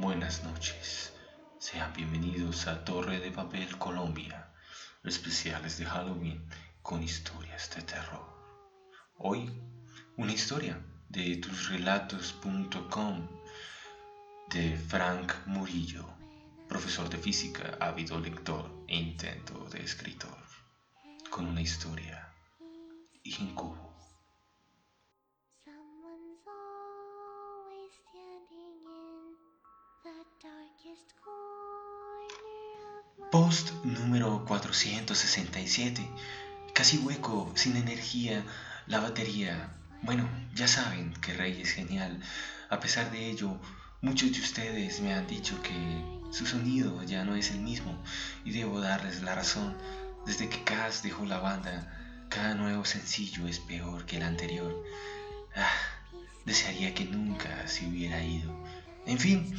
Buenas noches. Sean bienvenidos a Torre de Papel Colombia, especiales de Halloween con historias de terror. Hoy, una historia de tusrelatos.com de Frank Murillo, profesor de física, ávido lector e intento de escritor, con una historia incubo. Post número 467. Casi hueco, sin energía, la batería. Bueno, ya saben que Rey es genial. A pesar de ello, muchos de ustedes me han dicho que su sonido ya no es el mismo y debo darles la razón. Desde que Cass dejó la banda, cada nuevo sencillo es peor que el anterior. Ah, desearía que nunca se hubiera ido. En fin,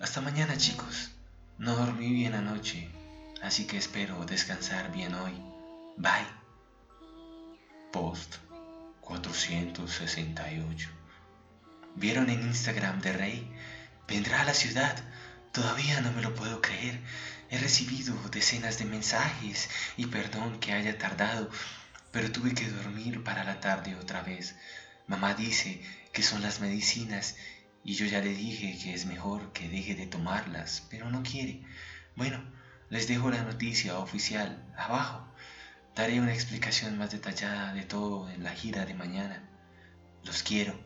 hasta mañana chicos. No dormí bien anoche, así que espero descansar bien hoy. Bye. Post 468. ¿Vieron en Instagram de Rey? Vendrá a la ciudad. Todavía no me lo puedo creer. He recibido decenas de mensajes y perdón que haya tardado, pero tuve que dormir para la tarde otra vez. Mamá dice que son las medicinas y yo ya le dije que es mejor que deje de tomarlas, pero no quiere. Bueno, les dejo la noticia oficial abajo. Daré una explicación más detallada de todo en la gira de mañana. Los quiero.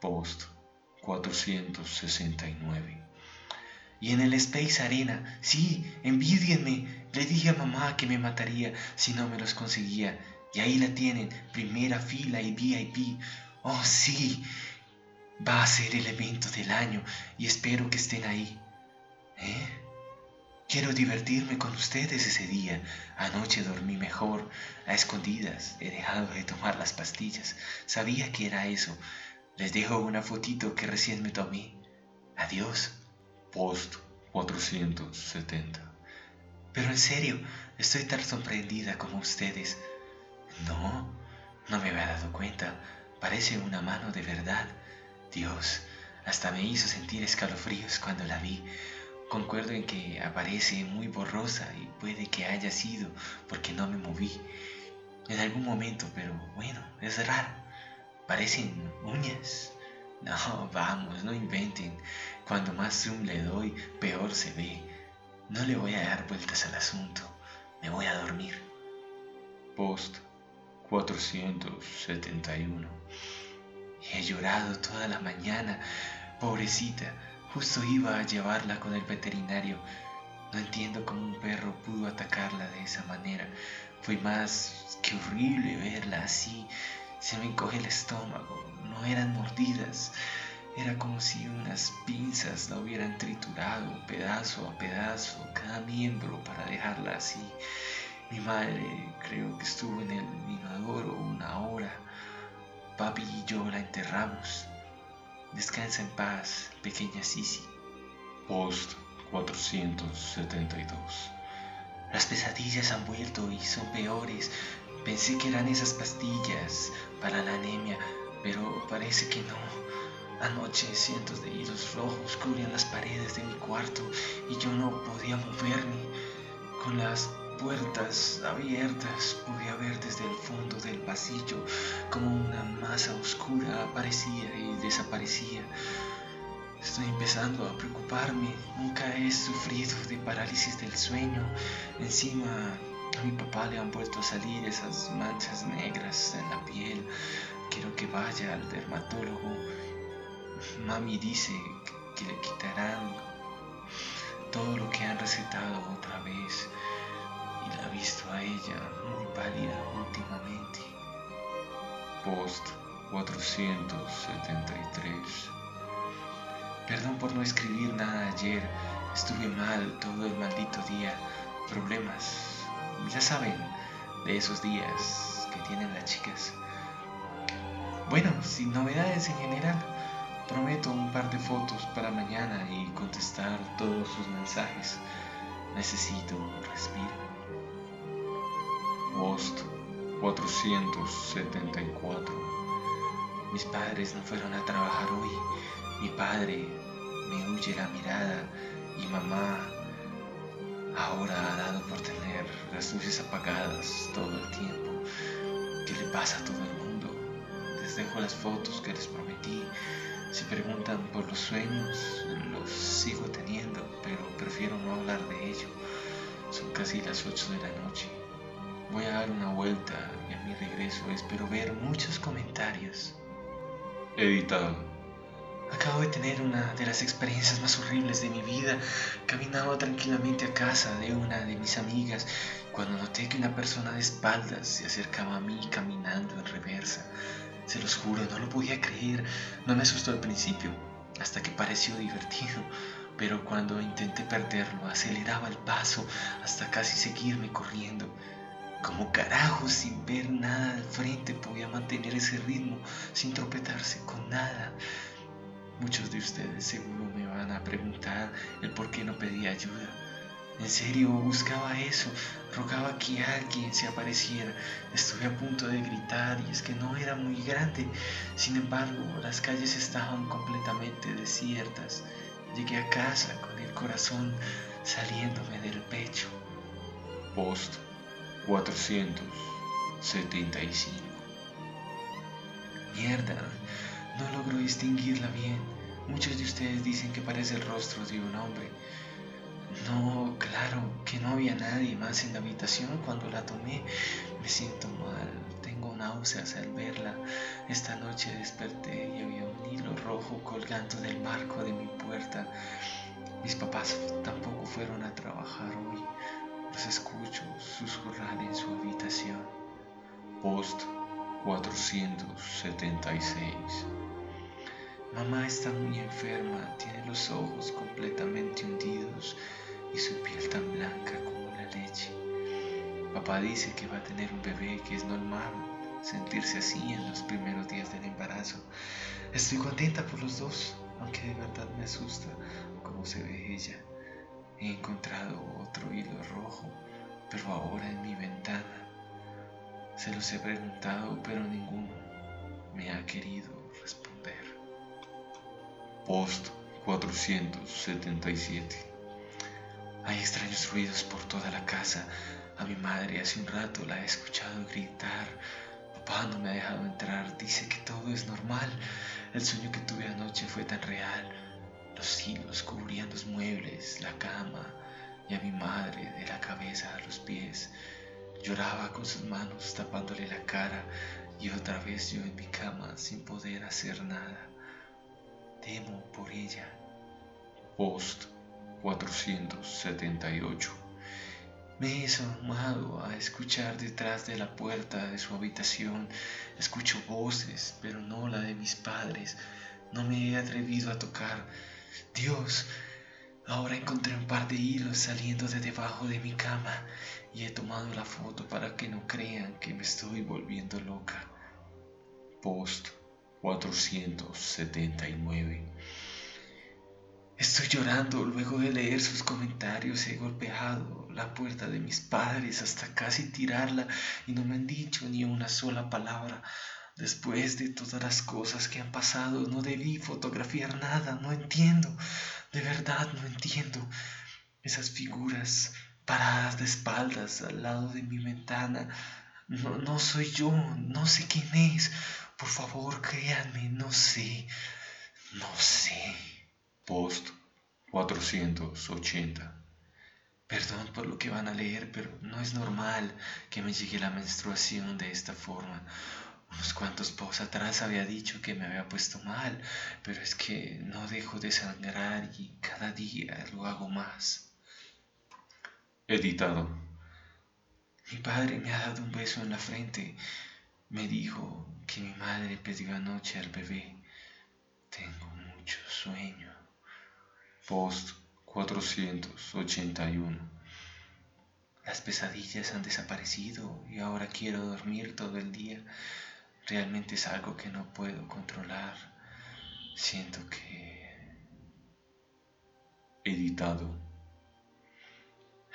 Post 469. Y en el Space Arena, sí, envidienme. Le dije a mamá que me mataría si no me los conseguía. Y ahí la tienen, primera fila y VIP. Oh, sí, va a ser el evento del año y espero que estén ahí. ¿Eh? Quiero divertirme con ustedes ese día. Anoche dormí mejor, a escondidas. He dejado de tomar las pastillas. Sabía que era eso. Les dejo una fotito que recién me tomé. Adiós. Post 470. Pero en serio, estoy tan sorprendida como ustedes. No, no me había dado cuenta. Parece una mano de verdad. Dios, hasta me hizo sentir escalofríos cuando la vi. Concuerdo en que aparece muy borrosa y puede que haya sido porque no me moví en algún momento, pero bueno, es raro. Parecen uñas. No, vamos, no inventen. Cuando más zoom le doy, peor se ve. No le voy a dar vueltas al asunto. Me voy a dormir. Post 471. He llorado toda la mañana. Pobrecita, justo iba a llevarla con el veterinario. No entiendo cómo un perro pudo atacarla de esa manera. Fue más que horrible verla así. Se me encoge el estómago. No eran mordidas. Era como si unas pinzas la hubieran triturado pedazo a pedazo cada miembro para dejarla así. Mi madre creo que estuvo en el inodoro una hora. Papi y yo la enterramos. Descansa en paz, pequeña Sisi. Post 472. Las pesadillas han vuelto y son peores. Pensé que eran esas pastillas para la anemia, pero parece que no. Anoche cientos de hilos rojos cubrían las paredes de mi cuarto y yo no podía moverme. Con las puertas abiertas podía ver desde el fondo del pasillo como una masa oscura aparecía y desaparecía. Estoy empezando a preocuparme. Nunca he sufrido de parálisis del sueño. Encima a mi papá le han vuelto a salir esas manchas negras en la piel. Quiero que vaya al dermatólogo. Mami dice que le quitarán todo lo que han recetado otra vez últimamente. Post 473. Perdón por no escribir nada ayer. Estuve mal todo el maldito día. Problemas, ya saben, de esos días que tienen las chicas. Bueno, sin novedades en general, prometo un par de fotos para mañana y contestar todos sus mensajes. Necesito un respiro. Post 474. Mis padres no fueron a trabajar hoy. Mi padre me huye la mirada y mamá ahora ha dado por tener las luces apagadas todo el tiempo. ¿Qué le pasa a todo el mundo? Les dejo las fotos que les prometí. Si preguntan por los sueños, los sigo teniendo, pero prefiero no hablar de ello. Son casi las 8 de la noche. Voy a dar una vuelta y a mi regreso espero ver muchos comentarios. Editado. Acabo de tener una de las experiencias más horribles de mi vida. Caminaba tranquilamente a casa de una de mis amigas cuando noté que una persona de espaldas se acercaba a mí caminando en reversa. Se los juro, no lo podía creer. No me asustó al principio, hasta que pareció divertido. Pero cuando intenté perderlo, aceleraba el paso hasta casi seguirme corriendo. Como carajo, sin ver nada al frente, podía mantener ese ritmo sin tropezarse con nada. Muchos de ustedes seguro me van a preguntar el por qué no pedía ayuda. En serio, buscaba eso, rogaba que alguien se apareciera. Estuve a punto de gritar y es que no era muy grande. Sin embargo, las calles estaban completamente desiertas. Llegué a casa con el corazón saliéndome del pecho. Post 475. Mierda, no logro distinguirla bien. Muchos de ustedes dicen que parece el rostro de un hombre. No, claro, que no había nadie más en la habitación cuando la tomé. Me siento mal, tengo náuseas al verla. Esta noche desperté y había un hilo rojo colgando del marco de mi puerta. Mis papás tampoco fueron a trabajar hoy. Los escucho susurrar. Post 476. Mamá está muy enferma, tiene los ojos completamente hundidos y su piel tan blanca como la leche. Papá dice que va a tener un bebé, que es normal sentirse así en los primeros días del embarazo. Estoy contenta por los dos, aunque de verdad me asusta cómo se ve ella. He encontrado otro hilo rojo, pero ahora en mi ventana. Se los he preguntado, pero ninguno me ha querido responder. Post 477. Hay extraños ruidos por toda la casa. A mi madre hace un rato la he escuchado gritar. Papá no me ha dejado entrar. Dice que todo es normal. El sueño que tuve anoche fue tan real. Los hilos cubrían los muebles, la cama y a mi madre de la cabeza a los pies. Lloraba con sus manos tapándole la cara y otra vez yo en mi cama sin poder hacer nada. Temo por ella. Post 478. Me he asomado a escuchar detrás de la puerta de su habitación. Escucho voces, pero no la de mis padres. No me he atrevido a tocar. Dios, ahora encontré un par de hilos saliendo de debajo de mi cama y he tomado la foto para que no crean que me estoy volviendo loca. Post 479. Estoy llorando luego de leer sus comentarios. He golpeado la puerta de mis padres hasta casi tirarla y no me han dicho ni una sola palabra. Después de todas las cosas que han pasado, no debí fotografiar nada. No entiendo. De verdad no entiendo. Esas figuras paradas de espaldas al lado de mi ventana. No, no soy yo. No sé quién es. Por favor, créanme, no sé, no sé. Post 480. Perdón por lo que van a leer, pero no es normal que me llegue la menstruación de esta forma. Unos cuantos posts atrás había dicho que me había puesto mal, pero es que no dejo de sangrar y cada día lo hago más. Editado. Mi padre me ha dado un beso en la frente. Me dijo que mi madre pidió anoche al bebé. Tengo mucho sueño. Post 481. Las pesadillas han desaparecido y ahora quiero dormir todo el día. Realmente es algo que no puedo controlar. Siento que... Editado.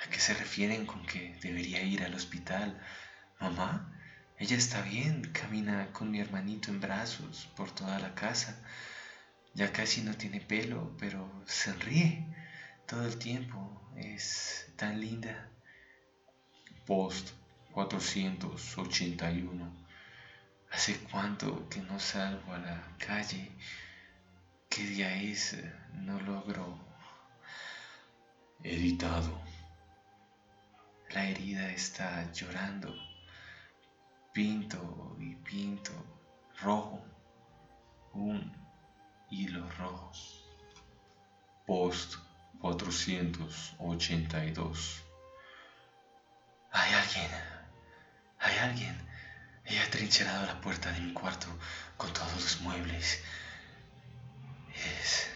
¿A qué se refieren con que debería ir al hospital? Mamá, ella está bien, camina con mi hermanito en brazos por toda la casa. Ya casi no tiene pelo, pero sonríe todo el tiempo. Es tan linda. Post 481. ¿Hace cuánto que no salgo a la calle? ¿Qué día es? No logro. Editado. La herida está llorando. Pinto y pinto. Rojo. Un hilo rojo. Post 482. Hay alguien. Hay alguien. Ella ha trincherado la puerta de mi cuarto con todos los muebles. Es...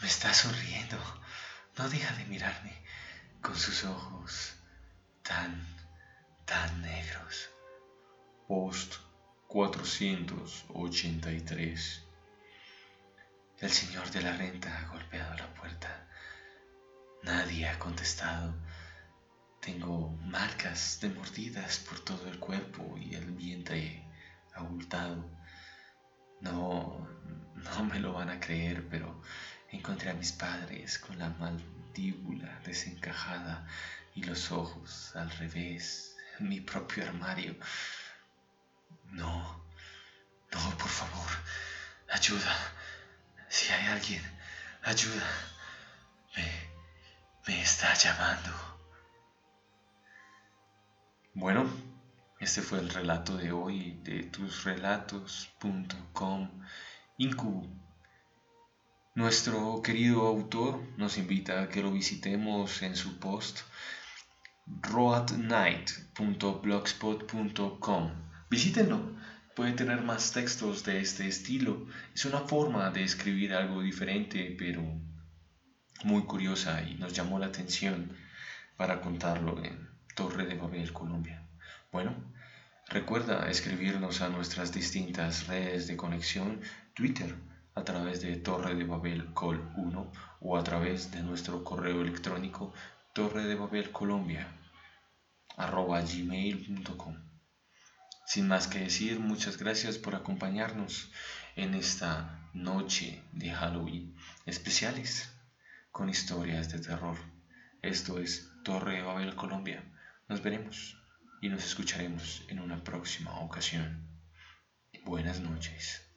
Me está sonriendo. No deja de mirarme con sus ojos tan, tan negros. Post 483. El señor de la renta ha golpeado la puerta. Nadie ha contestado. Tengo marcas de mordidas por todo el cuerpo y el vientre abultado. No, no me lo van a creer, pero encontré a mis padres con la mandíbula desencajada y los ojos al revés en mi propio armario. No, no, por favor, ayuda. Si hay alguien, ayuda. Me, me está llamando. Bueno, este fue el relato de hoy de tusrelatos.com Incubo. Nuestro querido autor nos invita a que lo visitemos en su post roadnight.blogspot.com. Visítenlo, puede tener más textos de este estilo. Es una forma de escribir algo diferente, pero muy curiosa y nos llamó la atención para contarlo en Torre de Babel, Colombia. Bueno, recuerda escribirnos a nuestras distintas redes de conexión, Twitter, a través de Torre de Babel Col 1 o a través de nuestro correo electrónico torre de Babel Colombia arroba gmail.com. Sin más que decir, muchas gracias por acompañarnos en esta noche de Halloween especiales con historias de terror. Esto es Torre de Babel Colombia. Nos veremos y nos escucharemos en una próxima ocasión. Buenas noches.